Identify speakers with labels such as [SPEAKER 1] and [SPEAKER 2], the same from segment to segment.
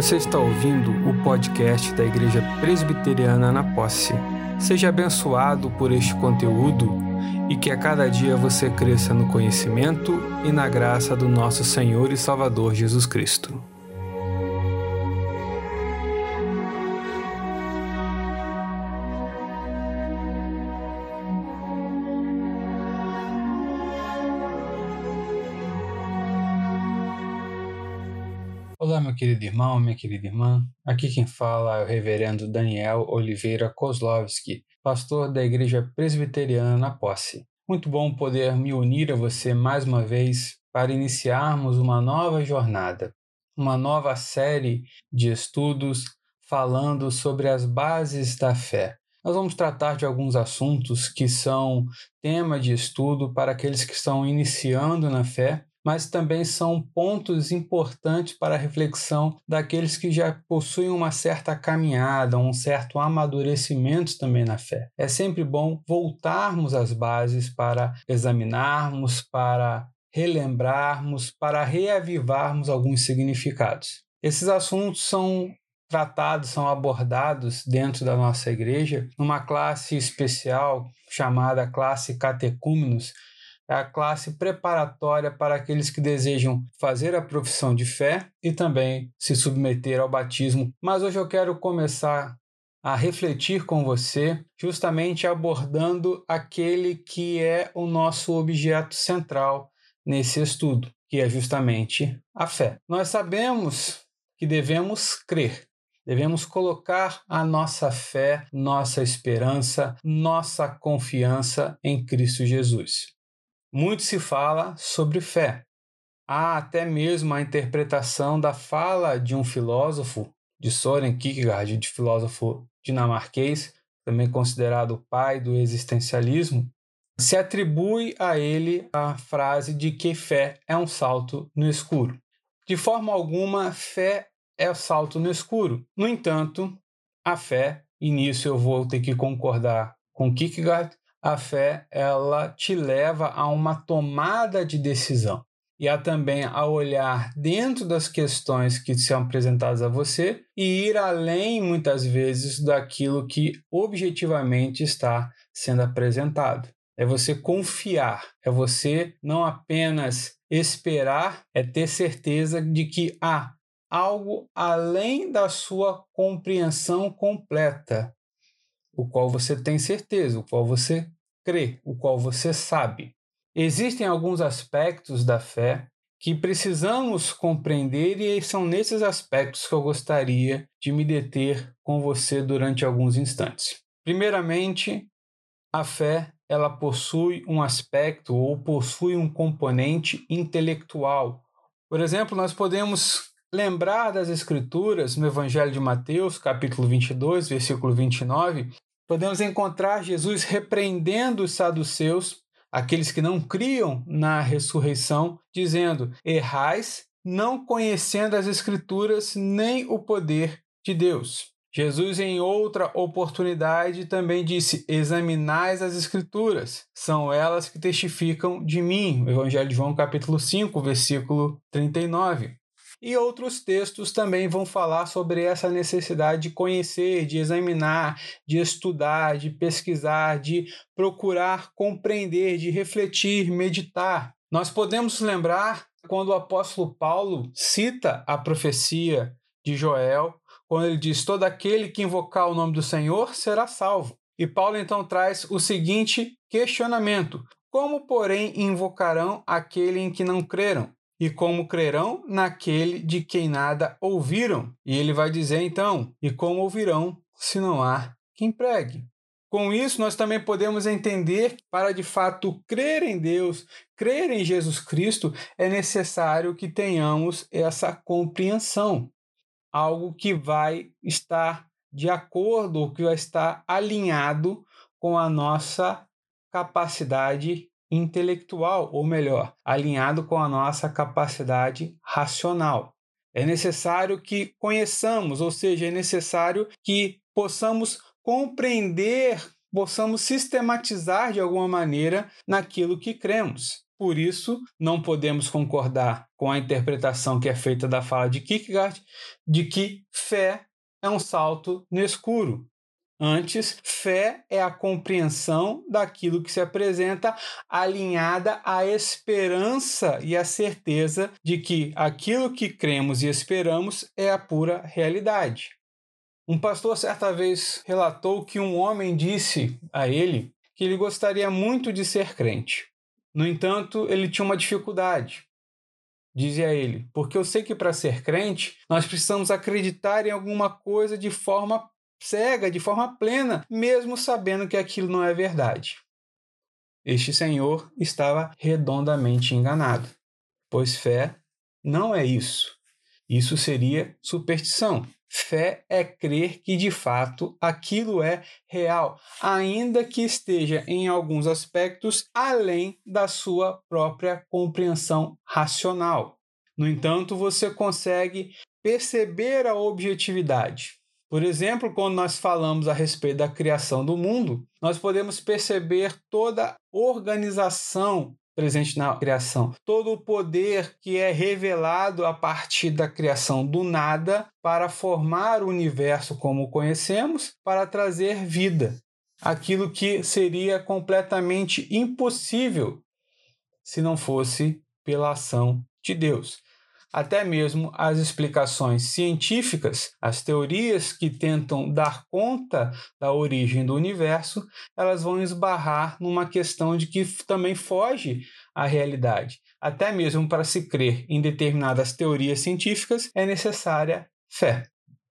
[SPEAKER 1] Você está ouvindo o podcast da Igreja Presbiteriana na Posse. Seja abençoado por este conteúdo e que a cada dia você cresça no conhecimento e na graça do nosso Senhor e Salvador Jesus Cristo. Querido irmão, minha querida irmã. Aqui quem fala é o reverendo Daniel Oliveira Kozlovski, pastor da Igreja Presbiteriana na Posse. Muito bom poder me unir a você mais uma vez para iniciarmos uma nova jornada, uma nova série de estudos falando sobre as bases da fé. Nós vamos tratar de alguns assuntos que são tema de estudo para aqueles que estão iniciando na fé mas também são pontos importantes para a reflexão daqueles que já possuem uma certa caminhada, um certo amadurecimento também na fé. É sempre bom voltarmos às bases para examinarmos, para relembrarmos, para reavivarmos alguns significados. Esses assuntos são tratados, são abordados dentro da nossa igreja numa classe especial chamada classe Catecúmenos, é a classe preparatória para aqueles que desejam fazer a profissão de fé e também se submeter ao batismo. Mas hoje eu quero começar a refletir com você, justamente abordando aquele que é o nosso objeto central nesse estudo, que é justamente a fé. Nós sabemos que devemos crer. Devemos colocar a nossa fé, nossa esperança, nossa confiança em Cristo Jesus. Muito se fala sobre fé. Há até mesmo a interpretação da fala de um filósofo, de Soren Kierkegaard, de filósofo dinamarquês, também considerado o pai do existencialismo, se atribui a ele a frase de que fé é um salto no escuro. De forma alguma, fé é o salto no escuro. No entanto, a fé, e nisso eu vou ter que concordar com Kierkegaard, a fé ela te leva a uma tomada de decisão e a também a olhar dentro das questões que são apresentadas a você e ir além muitas vezes daquilo que objetivamente está sendo apresentado. É você confiar, é você não apenas esperar, é ter certeza de que há algo além da sua compreensão completa o qual você tem certeza, o qual você crê, o qual você sabe. Existem alguns aspectos da fé que precisamos compreender e são nesses aspectos que eu gostaria de me deter com você durante alguns instantes. Primeiramente, a fé ela possui um aspecto ou possui um componente intelectual. Por exemplo, nós podemos lembrar das escrituras no Evangelho de Mateus, capítulo 22, versículo 29, podemos encontrar Jesus repreendendo os saduceus, aqueles que não criam na ressurreição, dizendo: Errais, não conhecendo as Escrituras nem o poder de Deus. Jesus, em outra oportunidade, também disse: Examinais as Escrituras, são elas que testificam de mim. Evangelho de João, capítulo 5, versículo 39. E outros textos também vão falar sobre essa necessidade de conhecer, de examinar, de estudar, de pesquisar, de procurar compreender, de refletir, meditar. Nós podemos lembrar quando o apóstolo Paulo cita a profecia de Joel, quando ele diz: Todo aquele que invocar o nome do Senhor será salvo. E Paulo então traz o seguinte questionamento: Como, porém, invocarão aquele em que não creram? E como crerão naquele de quem nada ouviram. E ele vai dizer então: e como ouvirão se não há quem pregue? Com isso, nós também podemos entender que, para de fato crer em Deus, crer em Jesus Cristo, é necessário que tenhamos essa compreensão, algo que vai estar de acordo, que vai estar alinhado com a nossa capacidade intelectual, ou melhor, alinhado com a nossa capacidade racional. É necessário que conheçamos, ou seja, é necessário que possamos compreender, possamos sistematizar de alguma maneira naquilo que cremos. por isso não podemos concordar com a interpretação que é feita da fala de Kierkegaard de que fé é um salto no escuro. Antes, fé é a compreensão daquilo que se apresenta alinhada à esperança e à certeza de que aquilo que cremos e esperamos é a pura realidade. Um pastor certa vez relatou que um homem disse a ele que ele gostaria muito de ser crente. No entanto, ele tinha uma dificuldade. Dizia ele, porque eu sei que para ser crente nós precisamos acreditar em alguma coisa de forma cega, de forma plena, mesmo sabendo que aquilo não é verdade. Este senhor estava redondamente enganado, pois fé não é isso. Isso seria superstição. Fé é crer que de fato aquilo é real, ainda que esteja em alguns aspectos além da sua própria compreensão racional. No entanto, você consegue perceber a objetividade. Por exemplo, quando nós falamos a respeito da criação do mundo, nós podemos perceber toda a organização presente na criação, todo o poder que é revelado a partir da criação do nada para formar o universo como o conhecemos, para trazer vida. Aquilo que seria completamente impossível se não fosse pela ação de Deus até mesmo as explicações científicas, as teorias que tentam dar conta da origem do universo, elas vão esbarrar numa questão de que também foge à realidade. Até mesmo para se crer em determinadas teorias científicas é necessária fé.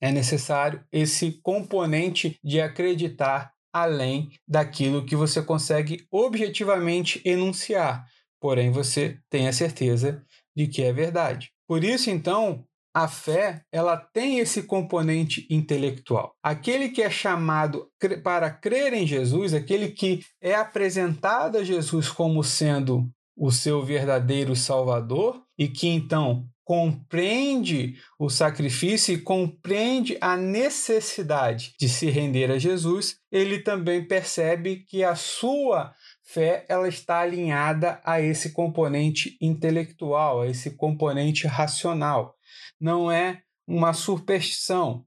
[SPEAKER 1] É necessário esse componente de acreditar além daquilo que você consegue objetivamente enunciar, porém você tem a certeza de que é verdade. Por isso, então, a fé ela tem esse componente intelectual. Aquele que é chamado para crer em Jesus, aquele que é apresentado a Jesus como sendo o seu verdadeiro Salvador e que então compreende o sacrifício e compreende a necessidade de se render a Jesus, ele também percebe que a sua fé ela está alinhada a esse componente intelectual, a esse componente racional. Não é uma superstição,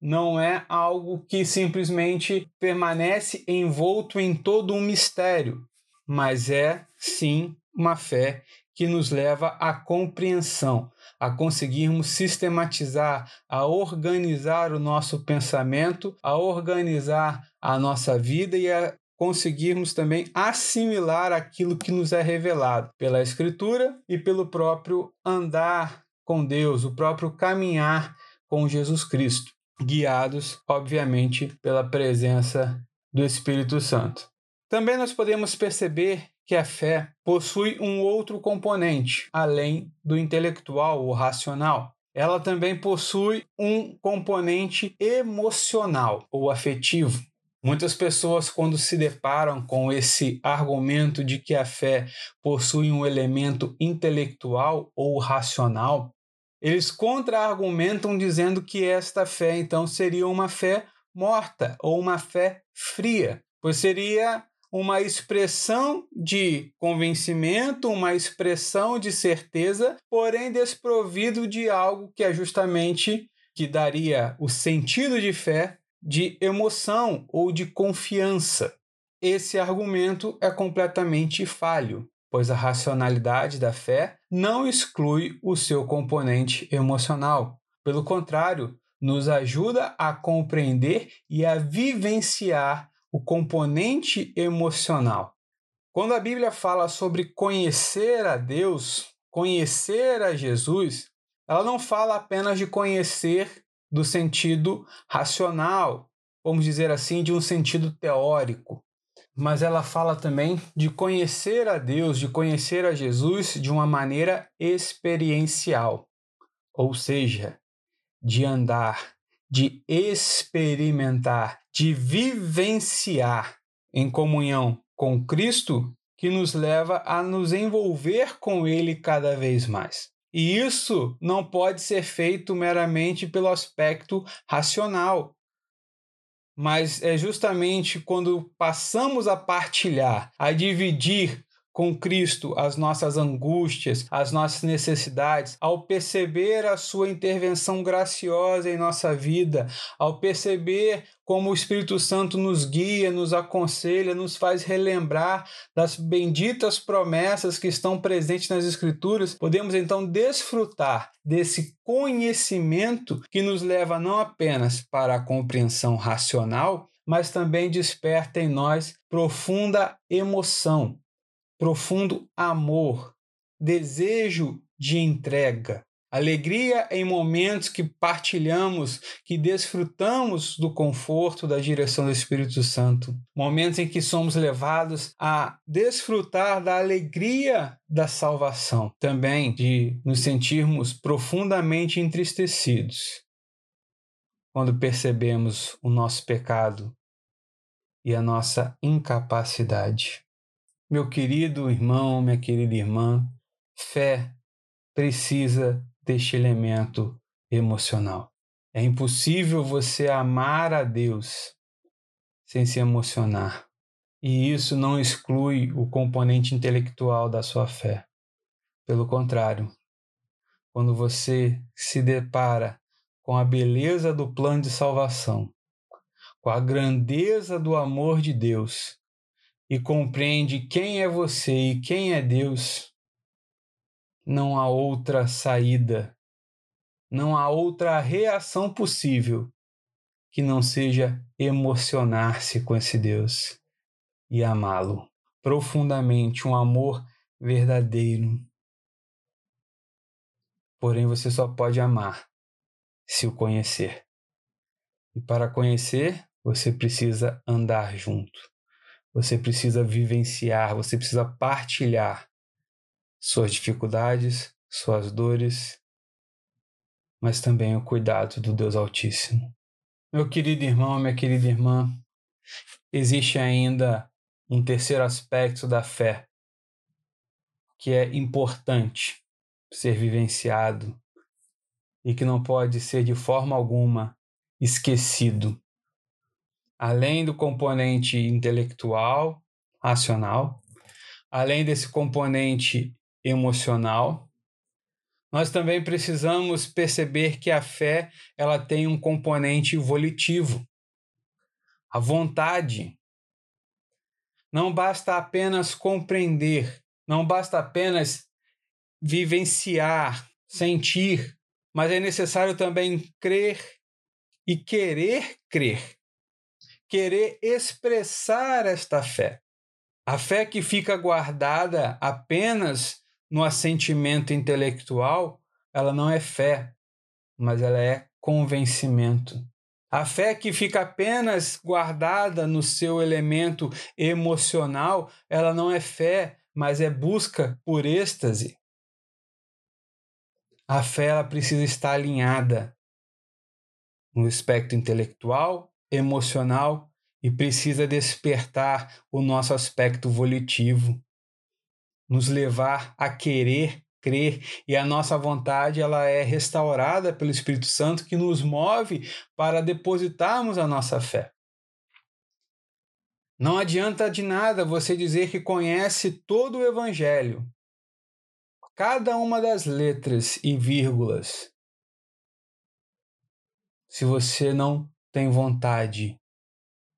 [SPEAKER 1] não é algo que simplesmente permanece envolto em todo um mistério, mas é sim uma fé que nos leva à compreensão, a conseguirmos sistematizar, a organizar o nosso pensamento, a organizar a nossa vida e a conseguirmos também assimilar aquilo que nos é revelado pela Escritura e pelo próprio andar com Deus, o próprio caminhar com Jesus Cristo, guiados, obviamente, pela presença do Espírito Santo. Também nós podemos perceber que a fé possui um outro componente, além do intelectual ou racional. Ela também possui um componente emocional ou afetivo. Muitas pessoas, quando se deparam com esse argumento de que a fé possui um elemento intelectual ou racional, eles contra-argumentam dizendo que esta fé então seria uma fé morta ou uma fé fria, pois seria uma expressão de convencimento, uma expressão de certeza, porém desprovido de algo que é justamente que daria o sentido de fé de emoção ou de confiança. Esse argumento é completamente falho, pois a racionalidade da fé não exclui o seu componente emocional. Pelo contrário, nos ajuda a compreender e a vivenciar o componente emocional. Quando a Bíblia fala sobre conhecer a Deus, conhecer a Jesus, ela não fala apenas de conhecer do sentido racional, vamos dizer assim, de um sentido teórico. Mas ela fala também de conhecer a Deus, de conhecer a Jesus de uma maneira experiencial, ou seja, de andar, de experimentar, de vivenciar em comunhão com Cristo, que nos leva a nos envolver com Ele cada vez mais. E isso não pode ser feito meramente pelo aspecto racional, mas é justamente quando passamos a partilhar, a dividir com Cristo as nossas angústias, as nossas necessidades, ao perceber a sua intervenção graciosa em nossa vida, ao perceber como o Espírito Santo nos guia, nos aconselha, nos faz relembrar das benditas promessas que estão presentes nas Escrituras, podemos então desfrutar desse conhecimento que nos leva não apenas para a compreensão racional, mas também desperta em nós profunda emoção, profundo amor, desejo de entrega, alegria em momentos que partilhamos, que desfrutamos do conforto da direção do Espírito Santo, momentos em que somos levados a desfrutar da alegria da salvação, também de nos sentirmos profundamente entristecidos quando percebemos o nosso pecado e a nossa incapacidade. Meu querido irmão, minha querida irmã, fé precisa deste elemento emocional. É impossível você amar a Deus sem se emocionar. E isso não exclui o componente intelectual da sua fé. Pelo contrário, quando você se depara com a beleza do plano de salvação, com a grandeza do amor de Deus, e compreende quem é você e quem é Deus, não há outra saída, não há outra reação possível que não seja emocionar-se com esse Deus e amá-lo profundamente, um amor verdadeiro. Porém, você só pode amar se o conhecer. E para conhecer, você precisa andar junto. Você precisa vivenciar, você precisa partilhar suas dificuldades, suas dores, mas também o cuidado do Deus Altíssimo. Meu querido irmão, minha querida irmã, existe ainda um terceiro aspecto da fé que é importante ser vivenciado e que não pode ser de forma alguma esquecido além do componente intelectual, racional, além desse componente emocional, nós também precisamos perceber que a fé ela tem um componente volitivo, a vontade. Não basta apenas compreender, não basta apenas vivenciar, sentir, mas é necessário também crer e querer crer querer expressar esta fé. A fé que fica guardada apenas no assentimento intelectual, ela não é fé, mas ela é convencimento. A fé que fica apenas guardada no seu elemento emocional, ela não é fé, mas é busca por êxtase. A fé ela precisa estar alinhada no aspecto intelectual, emocional e precisa despertar o nosso aspecto volitivo, nos levar a querer crer e a nossa vontade ela é restaurada pelo Espírito Santo que nos move para depositarmos a nossa fé. Não adianta de nada você dizer que conhece todo o evangelho, cada uma das letras e vírgulas, se você não tem vontade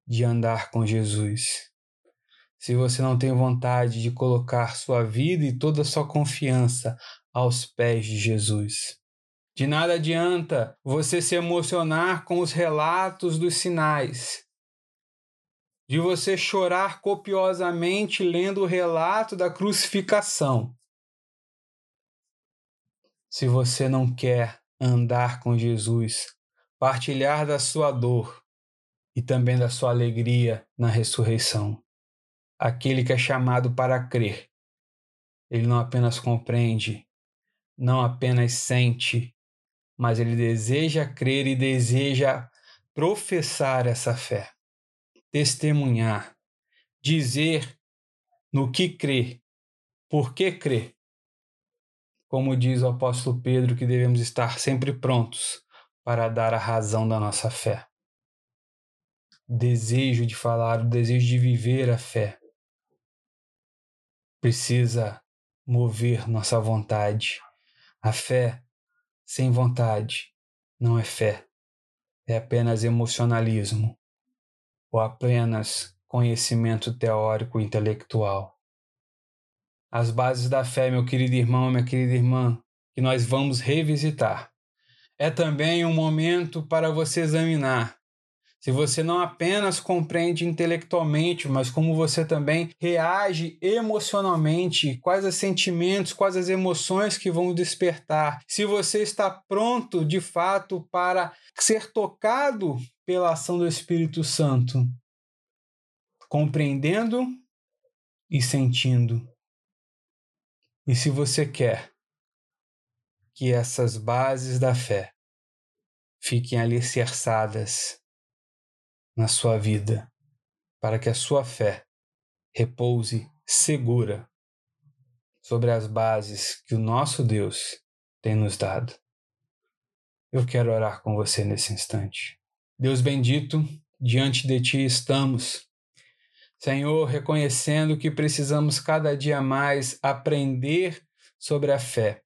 [SPEAKER 1] de andar com Jesus, se você não tem vontade de colocar sua vida e toda sua confiança aos pés de Jesus. De nada adianta você se emocionar com os relatos dos sinais, de você chorar copiosamente lendo o relato da crucificação. Se você não quer andar com Jesus partilhar da sua dor e também da sua alegria na ressurreição. Aquele que é chamado para crer, ele não apenas compreende, não apenas sente, mas ele deseja crer e deseja professar essa fé, testemunhar, dizer no que crê, por que crê. Como diz o apóstolo Pedro, que devemos estar sempre prontos para dar a razão da nossa fé. Desejo de falar, o desejo de viver a fé. precisa mover nossa vontade. A fé sem vontade não é fé, é apenas emocionalismo ou apenas conhecimento teórico intelectual. As bases da fé, meu querido irmão, minha querida irmã, que nós vamos revisitar. É também um momento para você examinar se você não apenas compreende intelectualmente, mas como você também reage emocionalmente, quais os sentimentos, quais as emoções que vão despertar, se você está pronto de fato para ser tocado pela ação do Espírito Santo, compreendendo e sentindo. E se você quer que essas bases da fé fiquem alicerçadas na sua vida, para que a sua fé repouse segura sobre as bases que o nosso Deus tem nos dado. Eu quero orar com você nesse instante. Deus bendito, diante de ti estamos. Senhor, reconhecendo que precisamos cada dia mais aprender sobre a fé,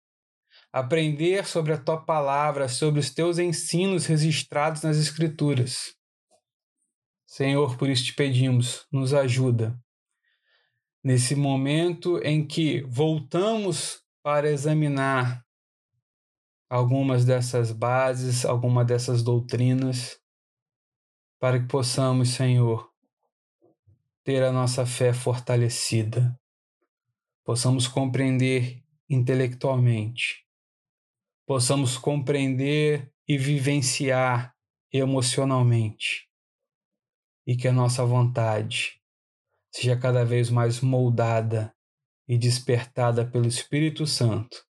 [SPEAKER 1] aprender sobre a tua palavra, sobre os teus ensinos registrados nas Escrituras. Senhor, por isso te pedimos, nos ajuda. Nesse momento em que voltamos para examinar algumas dessas bases, alguma dessas doutrinas, para que possamos, Senhor, ter a nossa fé fortalecida, possamos compreender intelectualmente, possamos compreender e vivenciar emocionalmente e que a nossa vontade seja cada vez mais moldada e despertada pelo Espírito Santo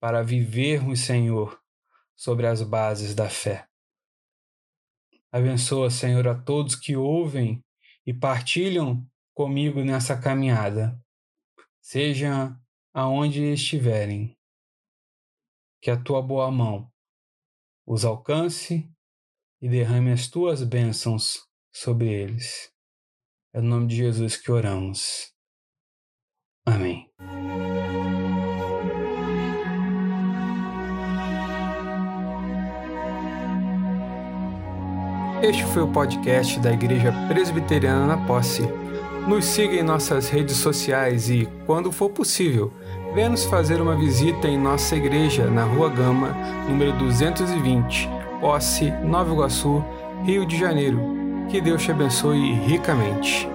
[SPEAKER 1] para vivermos, Senhor, sobre as bases da fé. Abençoa, Senhor, a todos que ouvem e partilham comigo nessa caminhada, seja aonde estiverem. Que a tua boa mão os alcance e derrame as tuas bênçãos sobre eles. É no nome de Jesus que oramos. Amém. Este foi o podcast da Igreja Presbiteriana na Posse. Nos siga em nossas redes sociais e, quando for possível, venha nos fazer uma visita em nossa igreja na Rua Gama, número 220, Posse, Nova Iguaçu, Rio de Janeiro que Deus te abençoe ricamente.